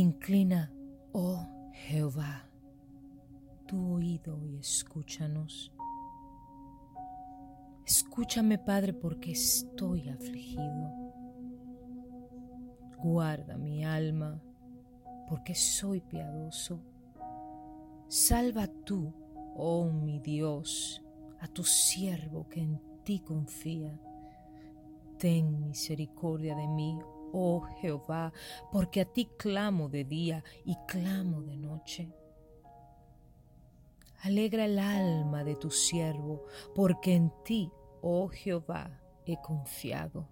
Inclina, oh Jehová, tu oído y escúchanos. Escúchame, Padre, porque estoy afligido. Guarda mi alma, porque soy piadoso. Salva tú, oh mi Dios, a tu siervo que en ti confía. Ten misericordia de mí, oh Jehová, porque a ti clamo de día y clamo de noche. Alegra el alma de tu siervo, porque en ti, oh Jehová, he confiado.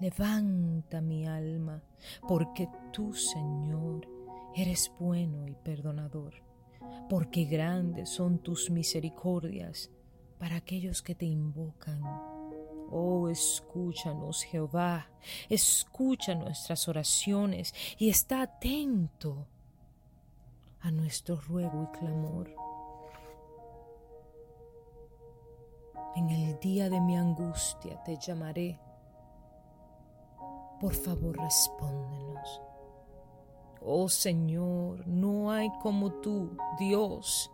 Levanta mi alma, porque tú, Señor, eres bueno y perdonador, porque grandes son tus misericordias para aquellos que te invocan. Oh, escúchanos, Jehová, escucha nuestras oraciones y está atento a nuestro ruego y clamor. En el día de mi angustia te llamaré. Por favor, respóndenos. Oh Señor, no hay como tú, Dios,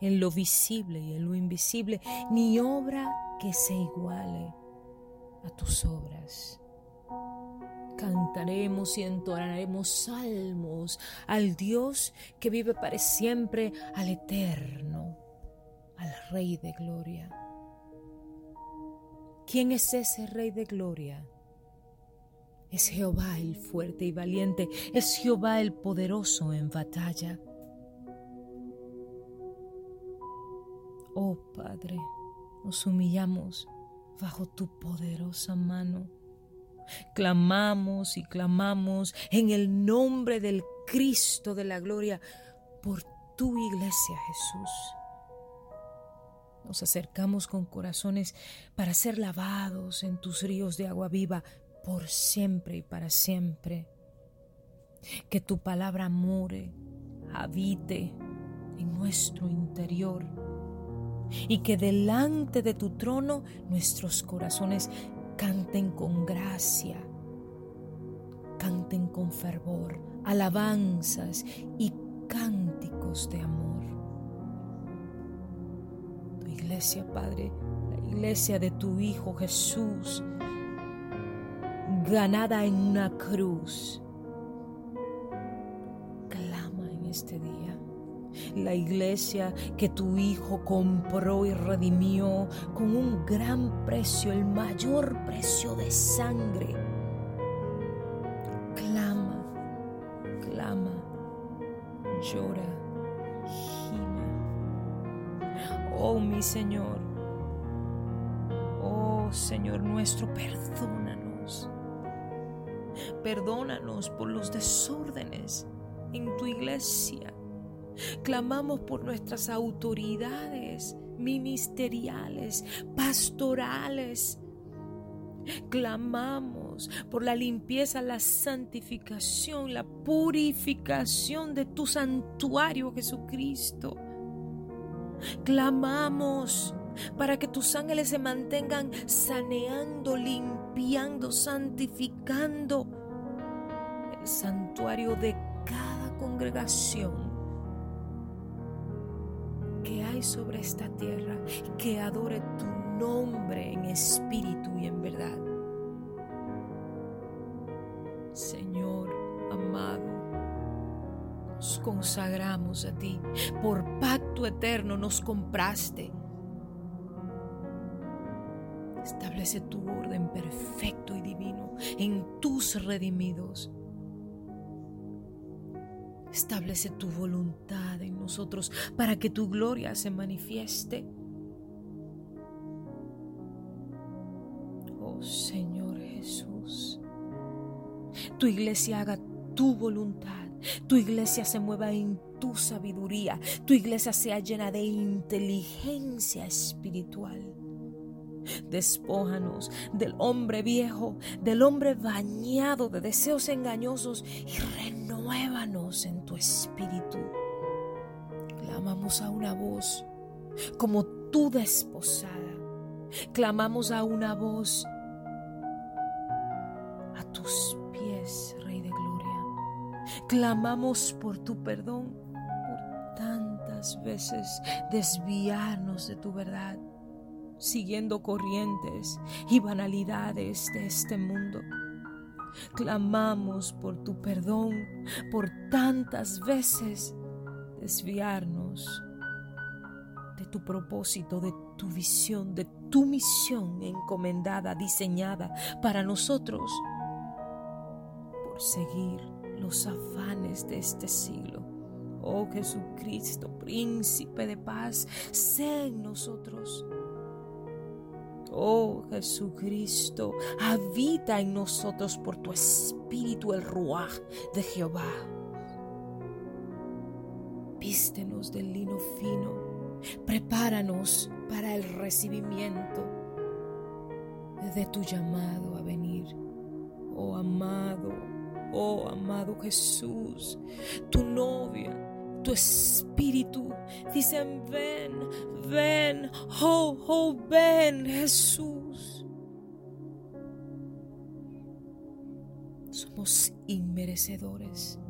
en lo visible y en lo invisible, ni obra que se iguale a tus obras. Cantaremos y entonaremos salmos al Dios que vive para siempre, al eterno, al Rey de Gloria. ¿Quién es ese Rey de Gloria? Es Jehová el fuerte y valiente, es Jehová el poderoso en batalla. Oh Padre, nos humillamos bajo tu poderosa mano. Clamamos y clamamos en el nombre del Cristo de la gloria por tu iglesia, Jesús. Nos acercamos con corazones para ser lavados en tus ríos de agua viva por siempre y para siempre. Que tu palabra more, habite en nuestro interior y que delante de tu trono nuestros corazones canten con gracia, canten con fervor, alabanzas y cánticos de amor. Tu iglesia, Padre, la iglesia de tu Hijo Jesús, ganada en una cruz, clama en este día la iglesia que tu Hijo compró y redimió con un gran precio, el mayor precio de sangre. Clama, clama, llora, gime. Oh mi Señor, oh Señor nuestro, perdónanos. Perdónanos por los desórdenes en tu iglesia Clamamos por nuestras autoridades ministeriales, pastorales. Clamamos por la limpieza, la santificación, la purificación de tu santuario Jesucristo. Clamamos para que tus ángeles se mantengan saneando, limpiando, santificando el santuario de cada congregación sobre esta tierra, que adore tu nombre en espíritu y en verdad. Señor amado, nos consagramos a ti. Por pacto eterno nos compraste. Establece tu orden perfecto y divino en tus redimidos Establece tu voluntad en nosotros para que tu gloria se manifieste. Oh Señor Jesús, tu iglesia haga tu voluntad, tu iglesia se mueva en tu sabiduría, tu iglesia sea llena de inteligencia espiritual. Despójanos del hombre viejo, del hombre bañado de deseos engañosos y renuévanos en tu espíritu. Clamamos a una voz como tu desposada. Clamamos a una voz a tus pies, Rey de Gloria. Clamamos por tu perdón por tantas veces desviarnos de tu verdad, siguiendo corrientes y banalidades de este mundo. Clamamos por tu perdón por tantas veces desviarnos de tu propósito, de tu visión, de tu misión encomendada, diseñada para nosotros, por seguir los afanes de este siglo. Oh Jesucristo, príncipe de paz, sé en nosotros. Oh Jesucristo, habita en nosotros por tu espíritu, el ruaj de Jehová. Vístenos del lino fino, prepáranos para el recibimiento de tu llamado a venir. Oh amado, oh amado Jesús, tu novia, tu espíritu dicen, ven, ven, oh, oh, ven Jesús. Somos inmerecedores,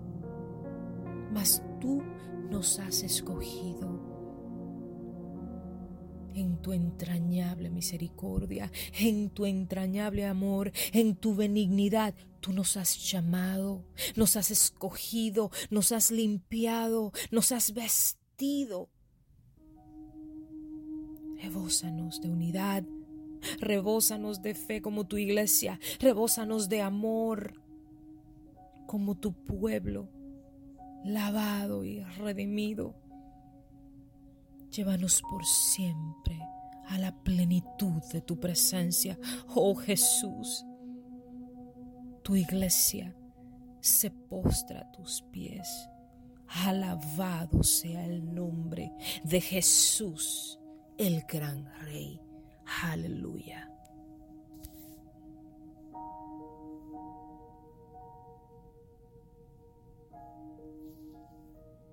mas tú nos has escogido en tu entrañable misericordia, en tu entrañable amor, en tu benignidad. Tú nos has llamado, nos has escogido, nos has limpiado, nos has vestido. Rebósanos de unidad, rebósanos de fe como tu iglesia, rebósanos de amor como tu pueblo, lavado y redimido Llévanos por siempre a la plenitud de tu presencia, oh Jesús. Tu iglesia se postra a tus pies. Alabado sea el nombre de Jesús, el gran Rey. Aleluya.